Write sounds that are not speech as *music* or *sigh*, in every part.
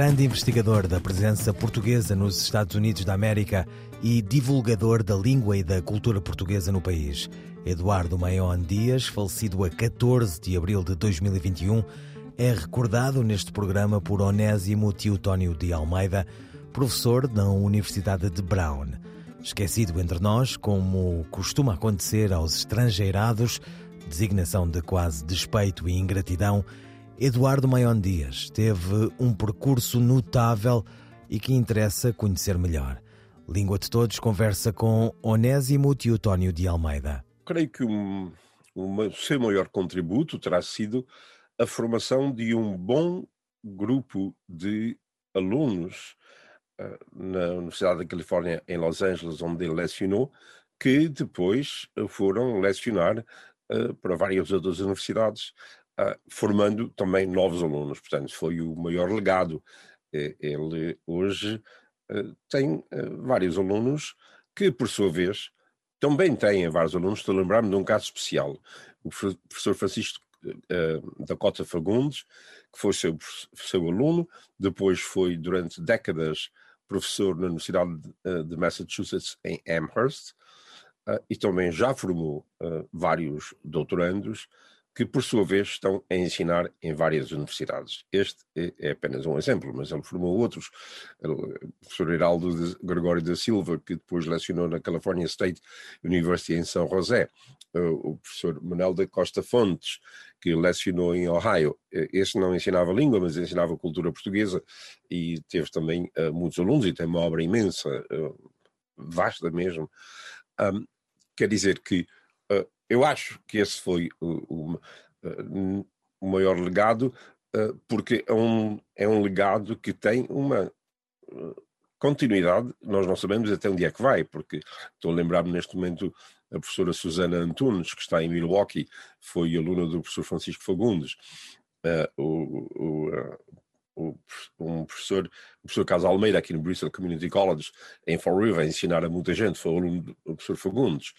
Grande investigador da presença portuguesa nos Estados Unidos da América e divulgador da língua e da cultura portuguesa no país. Eduardo Maion Dias, falecido a 14 de abril de 2021, é recordado neste programa por Onésimo Teotónio de Almeida, professor da Universidade de Brown. Esquecido entre nós, como costuma acontecer aos estrangeirados, designação de quase despeito e ingratidão, Eduardo Maion Dias teve um percurso notável e que interessa conhecer melhor. Língua de Todos conversa com Onésimo Teotónio de Almeida. Creio que um, o seu maior contributo terá sido a formação de um bom grupo de alunos uh, na Universidade da Califórnia em Los Angeles, onde ele lecionou, que depois foram lecionar uh, para várias outras universidades formando também novos alunos. Portanto, foi o maior legado. Ele hoje uh, tem uh, vários alunos que, por sua vez, também têm vários alunos. Estou a lembrar-me de um caso especial. O professor Francisco da Cota Fagundes, que foi seu, seu aluno, depois foi durante décadas professor na Universidade de Massachusetts em Amherst, e também já formou vários doutorandos que por sua vez estão a ensinar em várias universidades. Este é, é apenas um exemplo, mas ele formou outros. O professor Heraldo Gregório da Silva, que depois lecionou na California State University em São José. O professor Manuel da Costa Fontes, que lecionou em Ohio. Este não ensinava língua, mas ensinava cultura portuguesa e teve também uh, muitos alunos e tem uma obra imensa, vasta mesmo. Quer dizer que eu acho que esse foi o, o, eh, o maior legado, eh, porque é um, é um legado que tem uma eh, continuidade, nós não sabemos até onde é que vai, porque estou a lembrar-me neste momento a professora Susana Antunes, que está em Milwaukee, foi aluna do professor Francisco Fagundes. O, o, um professor, o professor Carlos Almeida, aqui no Bristol Community College, em Fall River, a ensinar a muita gente, foi aluno do professor Fagundes.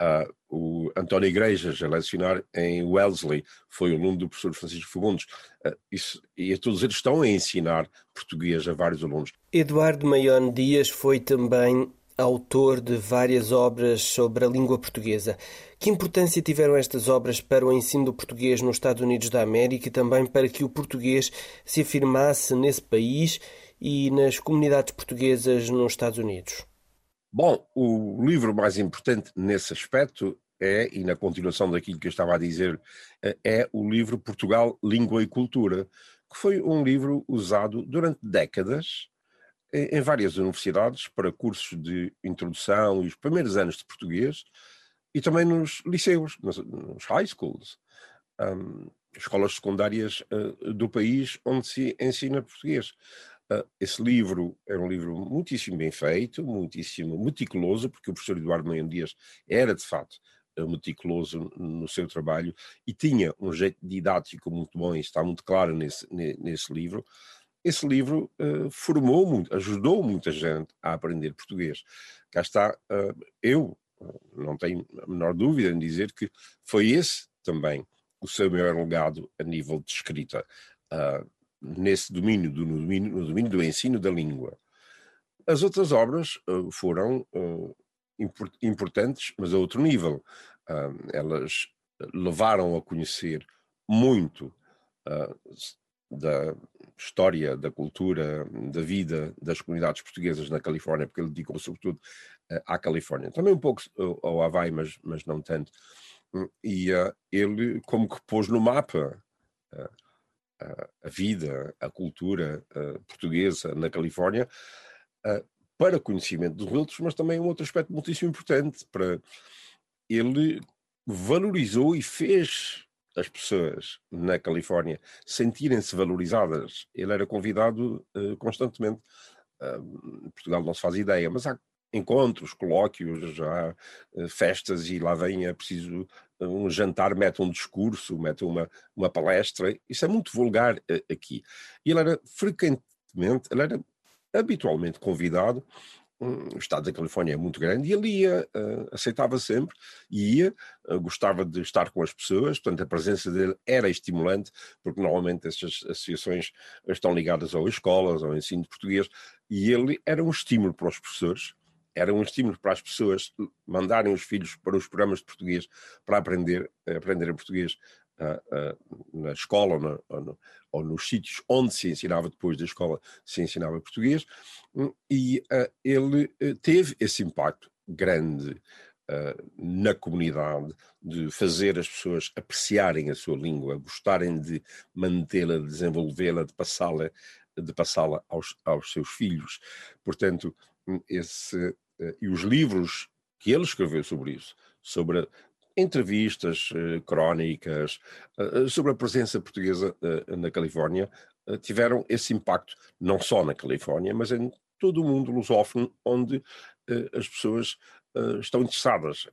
Uh, o António Igrejas, a lecionar em Wellesley, foi aluno do professor Francisco Fagundes. Uh, isso, e todos eles estão a ensinar português a vários alunos. Eduardo Maion Dias foi também autor de várias obras sobre a língua portuguesa. Que importância tiveram estas obras para o ensino do português nos Estados Unidos da América e também para que o português se afirmasse nesse país e nas comunidades portuguesas nos Estados Unidos? Bom, o livro mais importante nesse aspecto é, e na continuação daquilo que eu estava a dizer, é o livro Portugal, Língua e Cultura, que foi um livro usado durante décadas em várias universidades para cursos de introdução e os primeiros anos de português e também nos liceus, nos, nos high schools, um, escolas secundárias uh, do país onde se ensina português. Uh, esse livro é um livro muitíssimo bem feito, muitíssimo meticuloso, porque o professor Eduardo Meia Dias era, de fato, uh, meticuloso no seu trabalho e tinha um jeito didático muito bom, e está muito claro nesse, nesse livro esse livro uh, formou muito, ajudou muita gente a aprender português. Cá está, uh, eu não tenho a menor dúvida em dizer que foi esse também o seu maior legado a nível de escrita, uh, nesse domínio do, no, domínio, no domínio do ensino da língua. As outras obras foram import, importantes, mas a outro nível. elas levaram a conhecer muito da história, da cultura, da vida das comunidades portuguesas na Califórnia, porque ele dedicou sobretudo uh, à Califórnia. Também um pouco ao Havaí, mas, mas não tanto. Hum, e uh, ele como que pôs no mapa uh, a vida, a cultura portuguesa na Califórnia para conhecimento dos outros, mas também um outro aspecto muitíssimo importante para ele valorizou e fez as pessoas na Califórnia sentirem-se valorizadas. Ele era convidado uh, constantemente. Uh, Portugal não se faz ideia, mas há encontros, colóquios, já uh, festas e lá vem é preciso um jantar, mete um discurso, mete uma, uma palestra. Isso é muito vulgar aqui. Ele era frequentemente, ele era habitualmente convidado o estado da Califórnia é muito grande e ele ia, uh, aceitava sempre ia, uh, gostava de estar com as pessoas, portanto a presença dele era estimulante, porque normalmente essas associações estão ligadas ou escolas, ao ensino de português, e ele era um estímulo para os professores, era um estímulo para as pessoas mandarem os filhos para os programas de português para aprender, aprender português na escola ou, na, ou, no, ou, nos sítios onde se ensinava depois da escola, se ensinava português, hum, e uh, ele uh, teve esse impacto grande uh, na comunidade de fazer as pessoas apreciarem a sua língua, gostarem de mantê-la, de desenvolvê-la, de passá-la de passá-la aos, aos seus filhos. Portanto, hum, esse, e os livros que ele escreveu sobre isso, sobre entrevistas, eh, crónicas eh, eh, sobre a presença portuguesa na Califórnia tiveram esse impacto não só na Califórnia, mas em todo o mundo lusófono onde as pessoas estão interessadas.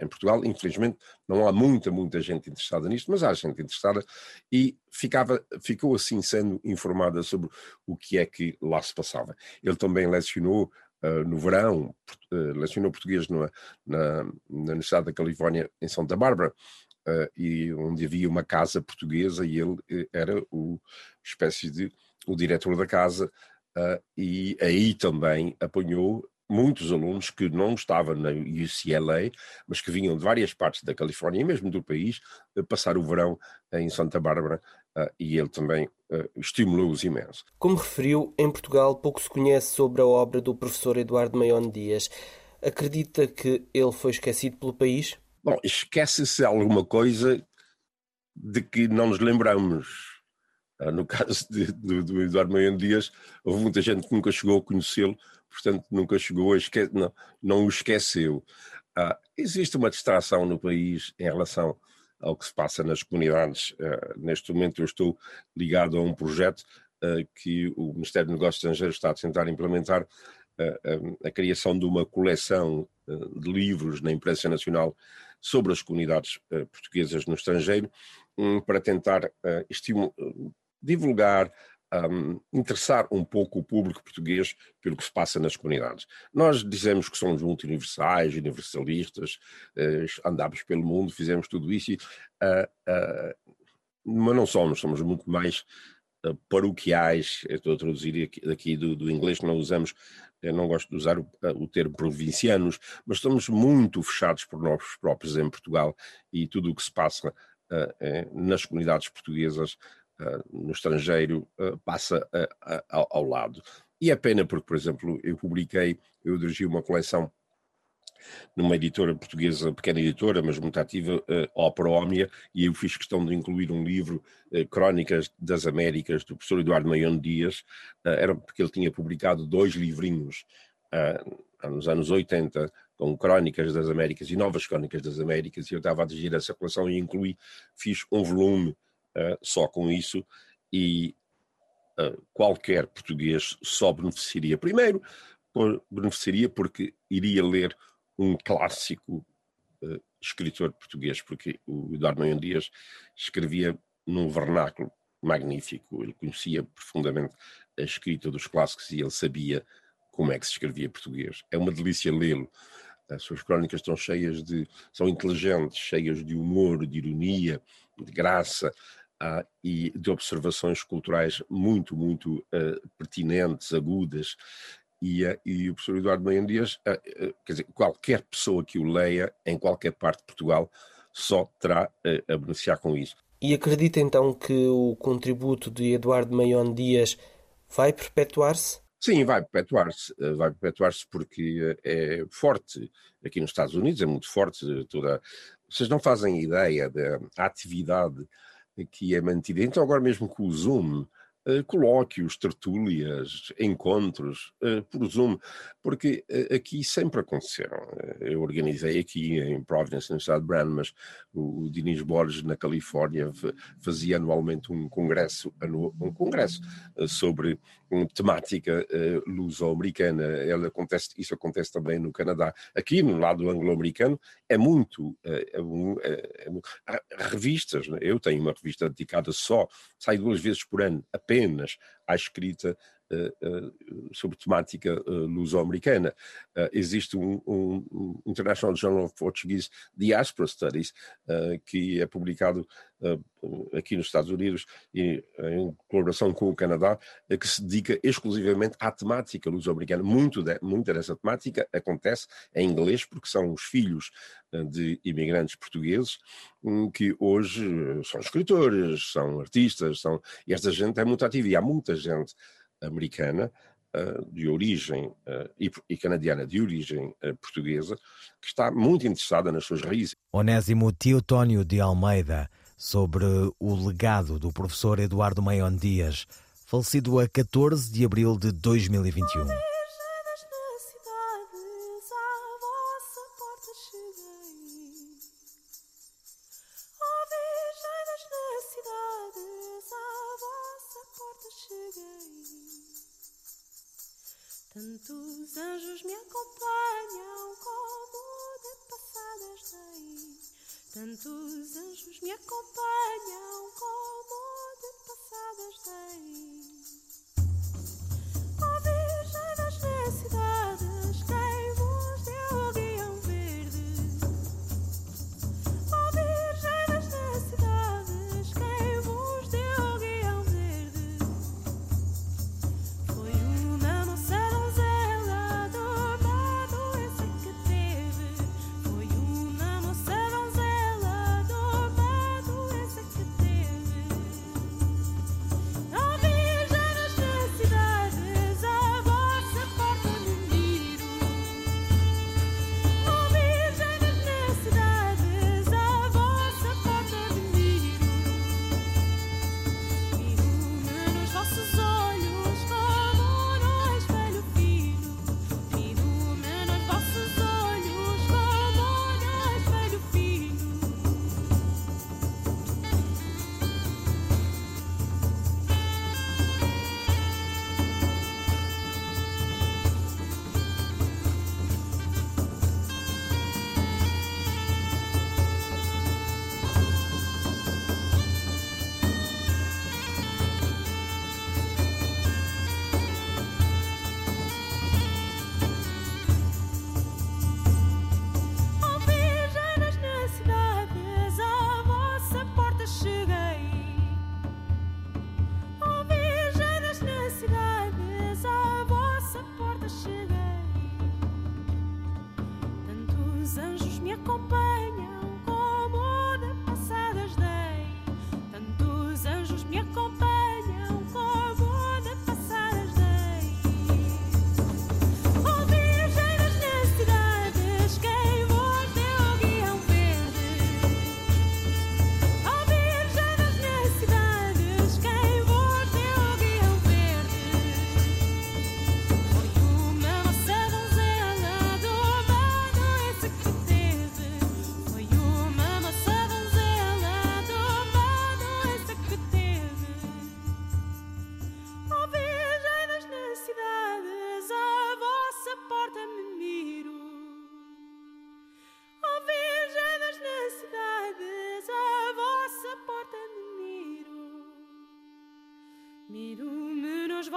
Em Portugal, infelizmente, não há muita, muita gente interessada nisto, mas há gente interessada e ficava, ficou assim sendo informada sobre o que é que lá se passava. Ele também lecionou no verão, uh, lecionou português na, na, na, Universidade da Califórnia, em Santa Bárbara, uh, e onde havia uma casa portuguesa e ele era o espécie de o diretor da casa, e aí também apanhou muitos alunos que não estavam na UCLA, mas que vinham de várias partes da Califórnia e mesmo do país, passar o verão em Santa Bárbara, e ele também estimulou-os imenso. Como referiu, em Portugal pouco se conhece sobre a obra do professor Eduardo Maion Dias. Acredita que ele foi esquecido pelo país? Bom, esquece-se alguma coisa de que não nos lembramos. No *laughs* caso de, do, do Eduardo Maion Dias, houve muita gente que nunca chegou a conhecê-lo, portanto nunca chegou a esquecer, não, não o esqueceu. Ah, existe uma distração no país em relação ao que se passa nas comunidades. Uh, neste momento eu estou ligado a um projeto uh, que o Ministério dos Negócios Estrangeiros está a tentar implementar, a criação de uma coleção de livros na imprensa nacional sobre as comunidades portuguesas no estrangeiro, um, para tentar divulgar, um, interessar um pouco o público português pelo que se passa nas comunidades. Nós dizemos que somos muito universais, universalistas, uh, andamos pelo mundo, fizemos tudo isso, e, uh, uh, mas não somos, somos muito mais paroquiais, estou a traduzir aqui, aqui do, do, inglês não usamos, não gosto de usar o, o, termo provincianos, mas estamos muito fechados por nós próprios em Portugal e tudo o que se passa nas comunidades portuguesas no estrangeiro uh, passa uh, ao, lado. E é pena porque, por exemplo, eu publiquei, eu dirigi uma coleção numa editora portuguesa, pequena editora, mas muito ativa, uh, Opera Ómnia, e eu fiz questão de incluir um livro, uh, Crónicas das Américas, do professor Eduardo Maion Dias, uh, era porque ele tinha publicado dois livrinhos nos anos 80, com Crónicas das Américas e Novas Crónicas das Américas, e eu estava a dirigir essa coleção e incluí, fiz um volume uh, só com isso e uh, qualquer português só beneficiaria. Primeiro, por, beneficiaria porque iria ler um clássico uh, escritor português, porque o Eduardo Dias escrevia num vernáculo magnífico, ele conhecia profundamente a escrita dos clássicos e ele sabia como é que se escrevia português. É uma delícia lê-lo. As suas crónicas estão cheias de. são inteligentes, cheias de humor, de ironia, de graça, uh, e de observações culturais muito, muito uh, pertinentes, agudas. E, uh, e, o professor Eduardo Maian Dias, quer dizer, qualquer pessoa que o leia em qualquer parte de Portugal só terá a beneficiar com isso. E acredita então que o contributo de Eduardo Maion Dias vai perpetuar-se? Sim, vai perpetuar-se. Vai perpetuar-se porque é forte. Aqui nos Estados Unidos é muito forte. Toda... Vocês não fazem ideia da atividade que é mantida. Então, agora mesmo com o Zoom, colóquios, tertúlias, encontros uh, por Zoom, porque uh, aqui sempre aconteceram. Eu organizei aqui em Providence, no estado de Brand, mas o, o Diniz Borges, na Califórnia, fazia anualmente um congresso, um congresso sobre uma temática luso-americana. Acontece, isso acontece também no Canadá. Aqui, no lado anglo-americano, é muito. É, é, é, revistas, né? eu tenho uma revista dedicada só, sai duas vezes por ano, apenas à escrita sobre temática uh, luso-americana. existe um, um, um, International Journal of Portuguese Diaspora Studies, que é publicado aqui nos Estados Unidos e em colaboração com o Canadá, que se dedica exclusivamente à temática luso-americana. Muito de, muita dessa temática acontece em inglês, porque são os filhos de imigrantes portugueses hum, que hoje são escritores, são artistas, são, e esta gente é muito ativa e há muita gente americana uh, de origem uh, e, canadiana de origem uh, portuguesa que está muito interessada nas suas raízes. Onésimo Teotónio de Almeida sobre o legado do professor Eduardo Maion Dias, falecido a 14 de abril de 2021. Tantos anjos me acompanham como de passadas têm. Tantos anjos me acompanham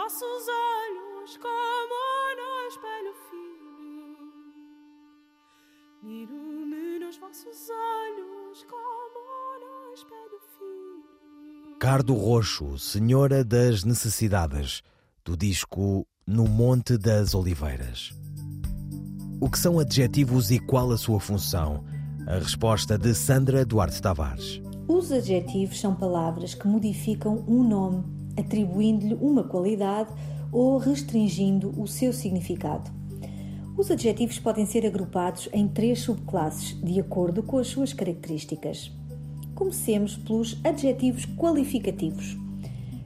Miro-me nos vossos olhos como no espelho fino. Miro-me nos vossos olhos como no espelho fino. Cardo Roxo, Senhora das Necessidades, do disco No Monte das Oliveiras. O que são adjetivos e qual a sua função? A resposta de Sandra Duarte Tavares. Os adjetivos são palavras que modificam um nome, atribuindo-lhe uma qualidade ou restringindo o seu significado. Os adjetivos podem ser agrupados em três subclasses, de acordo com as suas características. Comecemos pelos adjetivos qualificativos.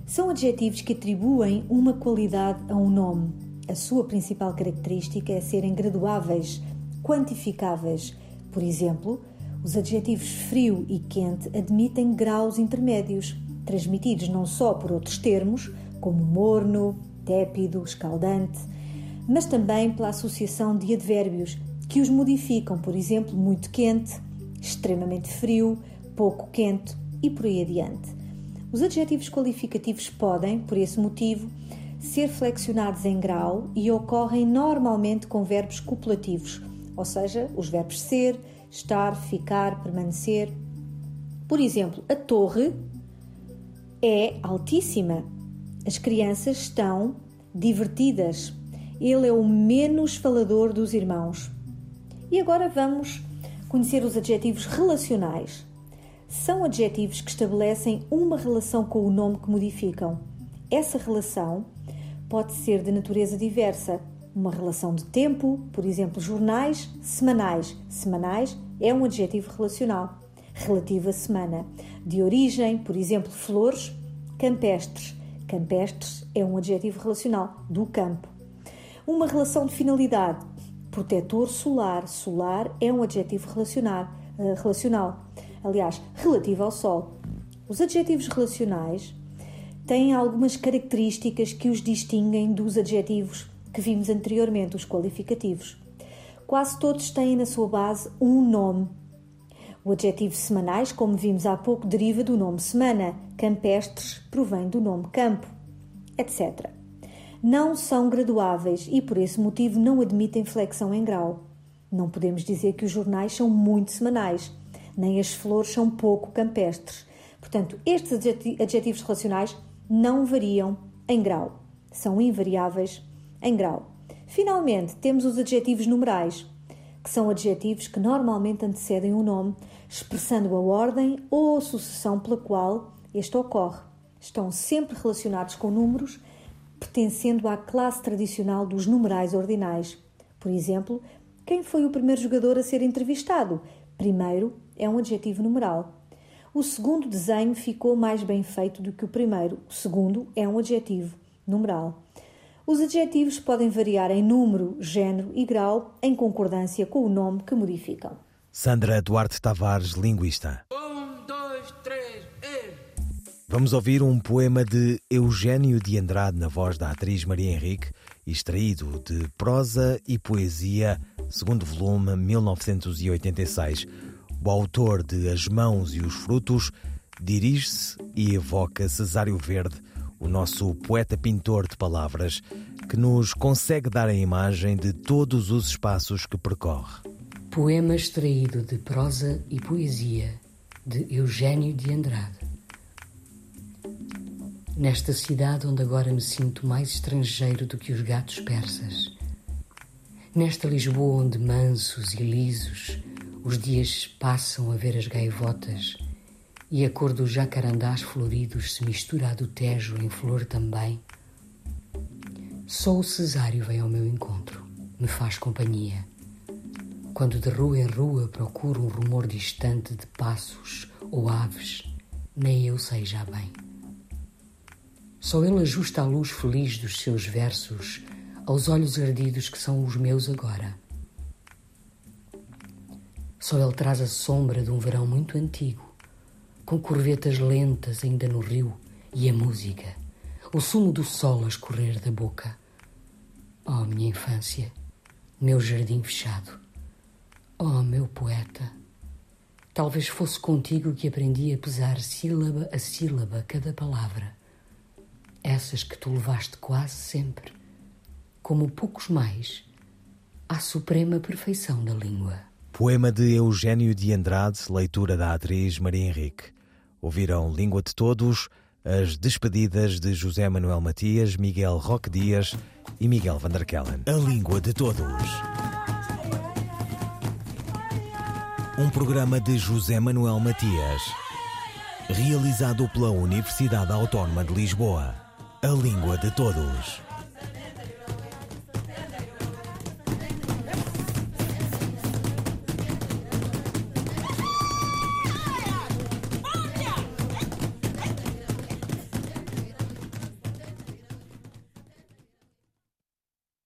São adjetivos que atribuem uma qualidade a um nome. A sua principal característica é serem graduáveis, quantificáveis. Por exemplo, os adjetivos frio e quente admitem graus intermédios, transmitidos não só por outros termos, como morno, tépido, escaldante, mas também pela associação de advérbios que os modificam, por exemplo, muito quente, extremamente frio, pouco quente e por aí adiante. Os adjetivos qualificativos podem, por esse motivo, ser flexionados em grau e ocorrem normalmente com verbos copulativos, ou seja, os verbos ser, estar, ficar, permanecer. Por exemplo, a torre é altíssima. As crianças estão divertidas. Ele é o menos falador dos irmãos. E agora vamos conhecer os adjetivos relacionais. São adjetivos que estabelecem uma relação com o nome que modificam. Essa relação pode ser de natureza diversa. Uma relação de tempo, por exemplo, jornais, semanais. Semanais é um adjetivo relacional, relativo à semana. De origem, por exemplo, flores, campestres. Campestres é um adjetivo relacional, do campo. Uma relação de finalidade, protetor solar. Solar é um adjetivo relacionar, eh, relacional, aliás, relativo ao Sol. Os adjetivos relacionais têm algumas características que os distinguem dos adjetivos que vimos anteriormente, os qualificativos. Quase todos têm na sua base um nome. O adjetivo semanais, como vimos há pouco, deriva do nome semana, campestres provém do nome campo, etc. Não são graduáveis e, por esse motivo, não admitem flexão em grau. Não podemos dizer que os jornais são muito semanais, nem as flores são pouco campestres. Portanto, estes adjetivos relacionais não variam em grau, são invariáveis em grau. Finalmente, temos os adjetivos numerais, que são adjetivos que normalmente antecedem o um nome, expressando a ordem ou a sucessão pela qual este ocorre. Estão sempre relacionados com números, pertencendo à classe tradicional dos numerais ordinais. Por exemplo, quem foi o primeiro jogador a ser entrevistado? Primeiro é um adjetivo numeral. O segundo desenho ficou mais bem feito do que o primeiro. O segundo é um adjetivo numeral. Os adjetivos podem variar em número, género e grau em concordância com o nome que modificam. Sandra Duarte Tavares, linguista. Um, dois, três, e... Vamos ouvir um poema de Eugênio de Andrade na voz da atriz Maria Henrique, extraído de Prosa e Poesia, segundo volume 1986. O autor de As Mãos e os Frutos dirige-se e evoca Cesário Verde, o nosso poeta-pintor de palavras, que nos consegue dar a imagem de todos os espaços que percorre. Poema extraído de Prosa e Poesia, de Eugênio de Andrade. Nesta cidade onde agora me sinto mais estrangeiro do que os gatos persas. Nesta Lisboa onde mansos e lisos os dias passam a ver as gaivotas e a cor dos jacarandás floridos se mistura à do Tejo em flor também. Só o Cesário vem ao meu encontro, me faz companhia. Quando de rua em rua procuro um rumor distante de passos ou aves, nem eu sei já bem. Só ele ajusta a luz feliz dos seus versos aos olhos ardidos que são os meus agora. Só ele traz a sombra de um verão muito antigo, com corvetas lentas ainda no rio e a música, o sumo do sol a escorrer da boca. Oh, minha infância, meu jardim fechado. Oh, meu poeta, talvez fosse contigo que aprendi a pesar sílaba a sílaba cada palavra. Essas que tu levaste quase sempre, como poucos mais, à suprema perfeição da língua. Poema de Eugênio de Andrade, leitura da atriz Maria Henrique. Ouviram Língua de Todos, as despedidas de José Manuel Matias, Miguel Roque Dias e Miguel Vanderkellen. A Língua de Todos. Um programa de José Manuel Matias, realizado pela Universidade Autónoma de Lisboa. A Língua de Todos.